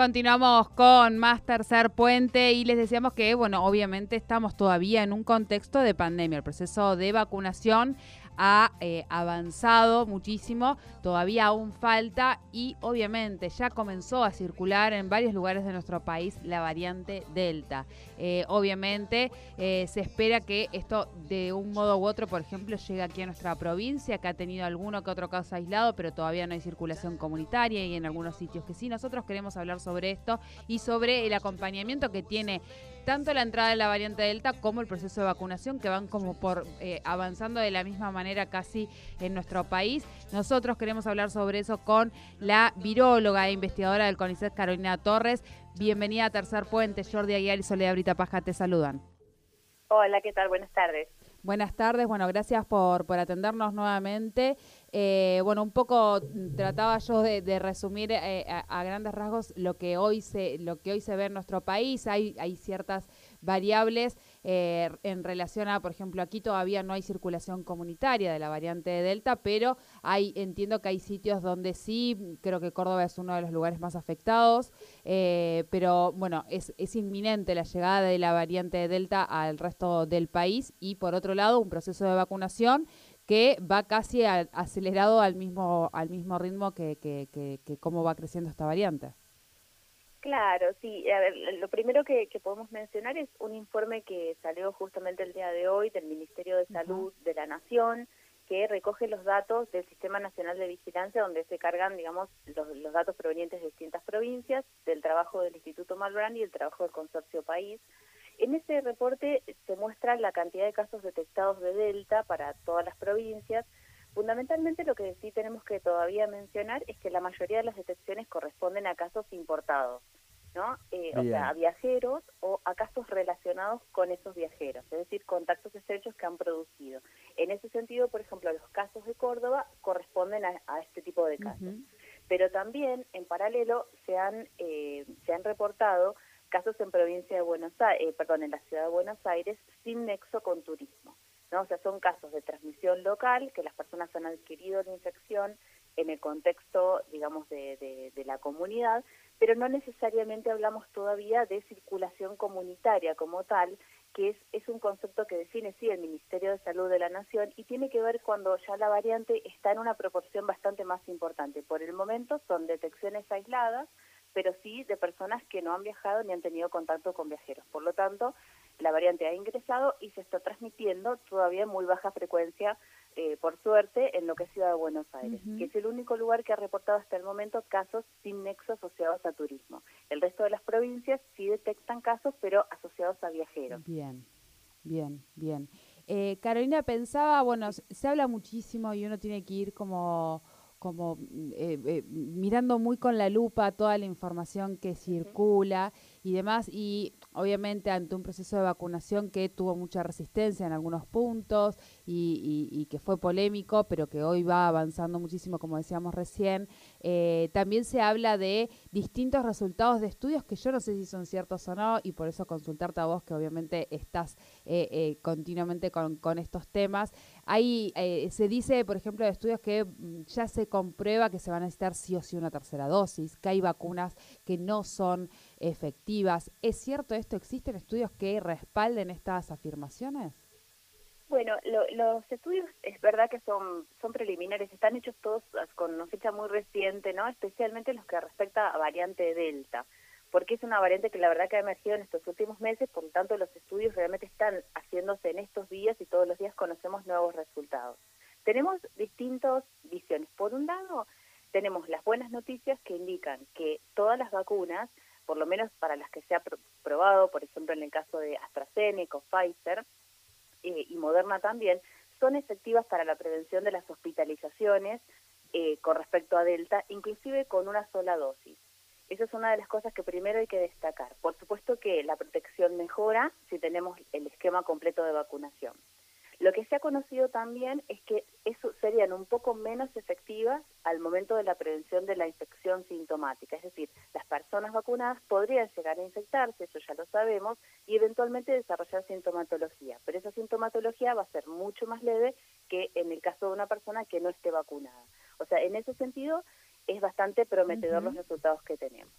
Continuamos con más tercer puente y les decíamos que, bueno, obviamente estamos todavía en un contexto de pandemia. El proceso de vacunación ha eh, avanzado muchísimo, todavía aún falta y obviamente ya comenzó a circular en varios lugares de nuestro país la variante Delta. Eh, obviamente eh, se espera que esto de un modo u otro, por ejemplo, llegue aquí a nuestra provincia, que ha tenido alguno que otro caso aislado, pero todavía no hay circulación comunitaria y en algunos sitios que sí. Nosotros queremos hablar sobre esto y sobre el acompañamiento que tiene tanto la entrada de la variante Delta como el proceso de vacunación que van como por avanzando de la misma manera casi en nuestro país. Nosotros queremos hablar sobre eso con la viróloga e investigadora del CONICET, Carolina Torres. Bienvenida a Tercer Puente. Jordi Aguiar y Soledad Brita Paja te saludan. Hola, ¿qué tal? Buenas tardes. Buenas tardes, bueno, gracias por, por atendernos nuevamente. Eh, bueno, un poco trataba yo de, resumir eh, a, grandes rasgos lo que hoy se, lo que hoy se ve en nuestro país. Hay, hay ciertas variables eh, en relación a, por ejemplo, aquí todavía no hay circulación comunitaria de la variante de Delta, pero hay, entiendo que hay sitios donde sí, creo que Córdoba es uno de los lugares más afectados, eh, pero bueno, es, es inminente la llegada de la variante de Delta al resto del país y por otro lado un proceso de vacunación que va casi acelerado al mismo, al mismo ritmo que, que, que, que cómo va creciendo esta variante. Claro, sí. A ver, lo primero que, podemos mencionar es un informe que salió justamente el día de hoy del Ministerio de Salud de la Nación, que recoge los datos del Sistema Nacional de Vigilancia, donde se cargan, digamos, los, datos provenientes de distintas provincias, del trabajo del Instituto Malbrand y el trabajo del Consorcio País. En ese reporte se muestra la cantidad de casos detectados de Delta para todas las provincias. Fundamentalmente lo que sí tenemos que todavía mencionar es que la mayoría de las detecciones corresponden a casos importados. ¿no? Eh, o sea, a viajeros o a casos relacionados con esos viajeros, es decir, contactos estrechos que han producido. En ese sentido, por ejemplo, los casos de Córdoba corresponden a, este tipo de casos. Pero también, en paralelo, se han, eh, se han reportado casos en provincia de Buenos Aires, eh, perdón, en la ciudad de Buenos Aires sin nexo con turismo. ¿no? O sea, son casos de transmisión local, que las personas han adquirido la infección en el contexto, digamos, de, de, la comunidad, pero no necesariamente hablamos todavía de circulación comunitaria como tal, que es, es un concepto que define, sí, el Ministerio de Salud de la Nación y tiene que ver cuando ya la variante está en una proporción bastante más importante. Por el momento son detecciones aisladas, pero sí de personas que no han viajado ni han tenido contacto con viajeros. Por lo tanto, la variante ha ingresado y se está transmitiendo todavía en muy baja frecuencia, eh, por suerte, en lo que es Ciudad de Buenos Aires, que es el único lugar que ha reportado hasta el momento casos sin nexo asociados a turismo. El resto de las provincias sí detectan casos, pero asociados a viajeros. Bien, bien, bien. Eh, Carolina pensaba, bueno, se habla muchísimo y uno tiene que ir como como eh, eh, mirando muy con la lupa toda la información que circula y demás, y obviamente ante un proceso de vacunación que tuvo mucha resistencia en algunos puntos y, que fue polémico, pero que hoy va avanzando muchísimo, como decíamos recién, eh, también se habla de distintos resultados de estudios que yo no sé si son ciertos o no, y por eso consultarte a vos, que obviamente estás continuamente con, con, estos temas. Hay, se dice, por ejemplo, de estudios que mm, ya se comprueba que se va a necesitar sí o sí una tercera dosis, que hay vacunas que no son efectivas. ¿Es cierto esto? ¿Existen estudios que respalden estas afirmaciones? Bueno, los estudios es verdad que son son preliminares, están hechos todos con una fecha muy reciente, ¿no? Especialmente los que respecta a variante Delta, porque es una variante que la verdad que ha emergido en estos últimos meses, por lo tanto los estudios realmente están haciéndose en estos días y todos los días conocemos nuevos resultados. Tenemos distintas visiones. Por un lado, tenemos las buenas noticias que indican que todas las vacunas, por lo menos para las que se ha probado, por ejemplo en el caso de AstraZeneca Pfizer eh, y Moderna también, son efectivas para la prevención de las hospitalizaciones eh, con respecto a Delta, inclusive con una sola dosis. Esa es una de las cosas que primero hay que destacar. Por supuesto que la protección mejora si tenemos el esquema completo de vacunación. Lo que se ha conocido también es que eso serían un poco menos efectivas al momento de la prevención de la infección sintomática, es decir, las personas vacunadas podrían llegar a infectarse, eso ya lo sabemos, y eventualmente desarrollar sintomatología, pero esa sintomatología va a ser mucho más leve que en el caso de una persona que no esté vacunada. O sea, en ese sentido es bastante prometedor los resultados que tenemos.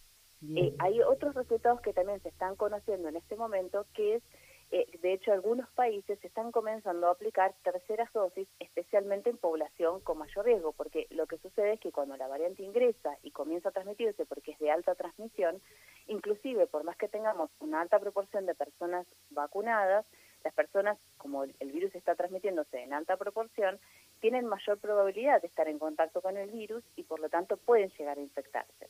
Eh, hay otros resultados que también se están conociendo en este momento, que es eh, de hecho, algunos países están comenzando a aplicar terceras dosis, especialmente en población con mayor riesgo, porque lo que sucede es que cuando la variante ingresa y comienza a transmitirse porque es de alta transmisión, inclusive por más que tengamos una alta proporción de personas vacunadas, las personas, como el virus está transmitiéndose en alta proporción, tienen mayor probabilidad de estar en contacto con el virus y por lo tanto pueden llegar a infectarse.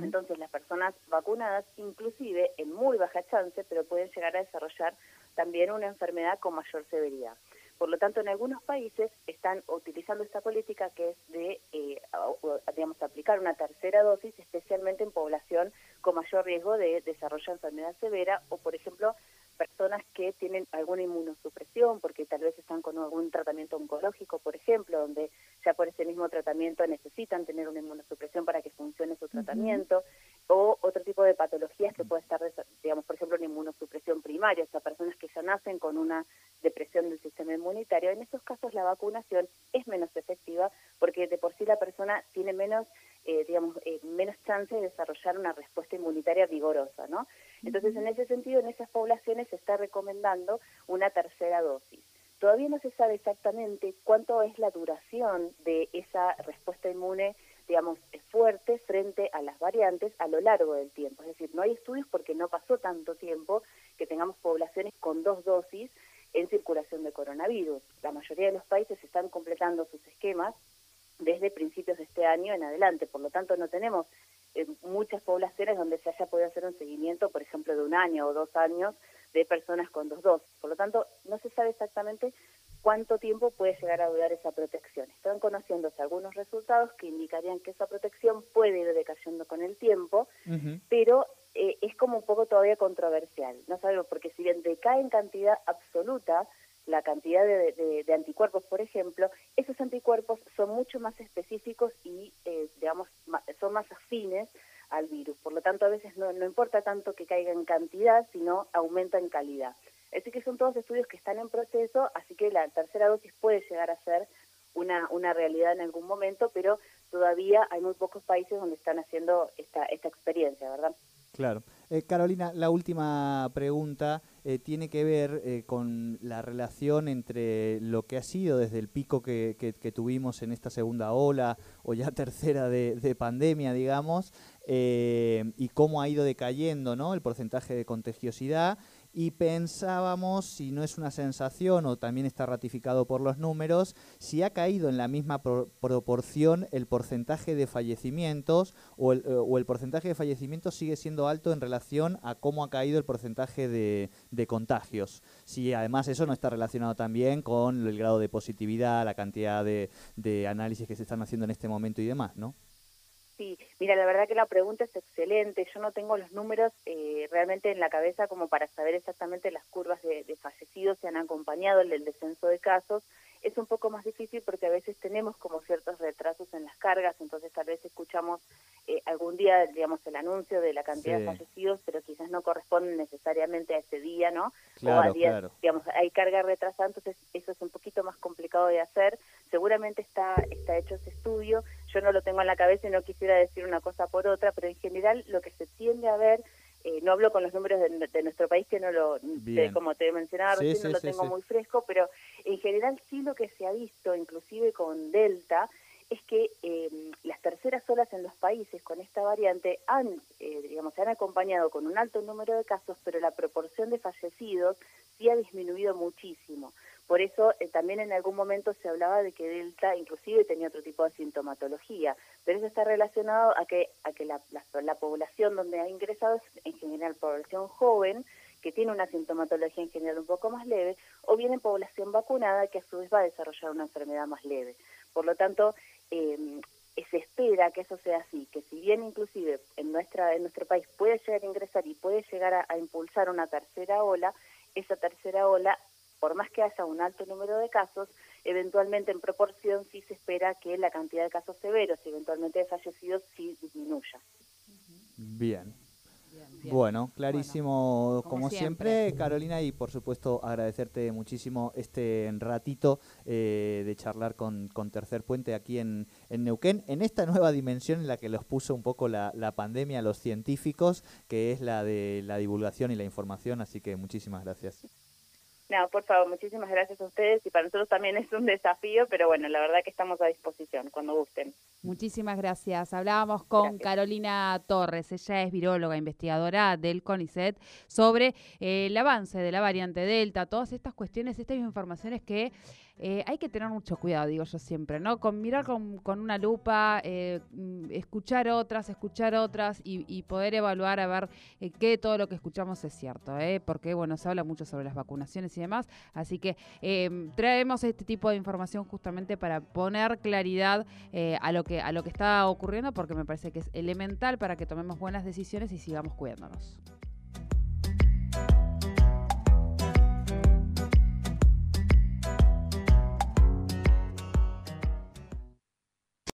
Entonces las personas vacunadas, inclusive en muy baja chance, pero pueden llegar a desarrollar también una enfermedad con mayor severidad. Por lo tanto, en algunos países están utilizando esta política que es de, eh, digamos, aplicar una tercera dosis, especialmente en población con mayor riesgo de desarrollar enfermedad severa o, por ejemplo, personas que tienen alguna inmunosupresión, porque tal vez están con algún tratamiento oncológico, por ejemplo, donde ya por ese mismo tratamiento necesitan tener una inmunosupresión para que funcione su tratamiento, o otro tipo de patologías que puede estar, digamos, por ejemplo, una inmunosupresión primaria, o sea, personas que ya nacen con una depresión del sistema inmunitario. En esos casos la vacunación es menos efectiva porque de por sí la persona tiene menos, eh, digamos, eh, menos chance de desarrollar una respuesta inmunitaria vigorosa, ¿no? Entonces, en ese sentido, en esas recomendando una tercera dosis. Todavía no se sabe exactamente cuánto es la duración de esa respuesta inmune, digamos, fuerte frente a las variantes a lo largo del tiempo. Es decir, no hay estudios porque no pasó tanto tiempo que tengamos poblaciones con dos dosis en circulación de coronavirus. La mayoría de los países están completando sus esquemas desde principios de este año en adelante, por lo tanto no tenemos en muchas poblaciones donde se haya podido hacer un seguimiento, por ejemplo, de un año o dos años de personas con dos dosis. Por lo tanto, no se sabe exactamente cuánto tiempo puede llegar a durar esa protección. Están conociéndose algunos resultados que indicarían que esa protección puede ir decayendo con el tiempo, pero eh, es como un poco todavía controversial. No sabemos, porque si bien decae en cantidad absoluta, la cantidad de, anticuerpos, por ejemplo, esos anticuerpos son mucho más específicos y, eh, digamos, son más afines. Por lo tanto, a veces no, no importa tanto que caiga en cantidad, sino aumenta en calidad. Así que son todos estudios que están en proceso, así que la tercera dosis puede llegar a ser una, una realidad en algún momento, pero todavía hay muy pocos países donde están haciendo esta, esta experiencia, ¿verdad? Claro. Eh, Carolina, la última pregunta eh, tiene que ver eh, con la relación entre lo que ha sido desde el pico que, tuvimos en esta segunda ola o ya tercera de, pandemia, digamos, y cómo ha ido decayendo ¿no? el porcentaje de contagiosidad y pensábamos, si no es una sensación o también está ratificado por los números, si ha caído en la misma proporción el porcentaje de fallecimientos o el, eh, o el, porcentaje de fallecimientos sigue siendo alto en relación a cómo ha caído el porcentaje de, de contagios. Si además eso no está relacionado también con el grado de positividad, la cantidad de, de análisis que se están haciendo en este momento y demás, ¿no? Sí, mira, la verdad que la pregunta es excelente. Yo no tengo los números eh, realmente en la cabeza como para saber exactamente las curvas de, de fallecidos que han acompañado el descenso de casos. Es un poco más difícil porque a veces tenemos como ciertos retrasos en las cargas, entonces tal vez escuchamos eh, algún día, digamos, el anuncio de la cantidad de fallecidos, pero quizás no corresponden necesariamente a ese día, ¿no? Claro, o a día, claro. digamos, hay carga retrasada, entonces eso es un poquito más complicado de hacer. Seguramente está, está hecho ese estudio yo no lo tengo en la cabeza y no quisiera decir una cosa por otra, pero en general lo que se tiende a ver, eh, no hablo con los números de, nuestro país, que no lo, como te mencionaba recién, no lo tengo muy fresco, pero en general sí lo que se ha visto, inclusive con Delta, es que eh, las terceras olas en los países con esta variante han, eh, digamos, se han acompañado con un alto número de casos, pero la proporción de fallecidos sí ha disminuido muchísimo. Por eso eh, también en algún momento se hablaba de que Delta inclusive tenía otro tipo de sintomatología, pero eso está relacionado a que, a que la, la, población donde ha ingresado es en general población joven, que tiene una sintomatología en general un poco más leve, o bien en población vacunada que a su vez va a desarrollar una enfermedad más leve. Por lo tanto, eh, se espera que eso sea así, que si bien inclusive en nuestra en nuestro país puede llegar a ingresar y puede llegar a impulsar una tercera ola, esa tercera ola por más que haya un alto número de casos, eventualmente en proporción sí se espera que la cantidad de casos severos y eventualmente de fallecidos sí disminuya. Bien. Bueno, clarísimo como, siempre. Carolina, y por supuesto agradecerte muchísimo este ratito eh, de charlar con, Tercer Puente aquí en, Neuquén, en esta nueva dimensión en la que los puso un poco la, la pandemia a los científicos, que es la de la divulgación y la información, así que muchísimas gracias. No, por favor, muchísimas gracias a ustedes y para nosotros también es un desafío, pero bueno, la verdad que estamos a disposición cuando gusten. Muchísimas gracias. Hablábamos con Carolina Torres, ella es viróloga, investigadora del CONICET, sobre eh, el avance de la variante Delta, todas estas cuestiones, estas informaciones que eh, hay que tener mucho cuidado, digo yo siempre, ¿no? Con mirar con, una lupa, eh, mm, escuchar otras, escuchar otras y, poder evaluar a ver eh, qué todo lo que escuchamos es cierto, ¿eh? Porque, bueno, se habla mucho sobre las vacunaciones y demás, así que traemos este tipo de información justamente para poner claridad a, lo que, a lo que está ocurriendo, porque me parece que es elemental para que tomemos buenas decisiones y sigamos cuidándonos.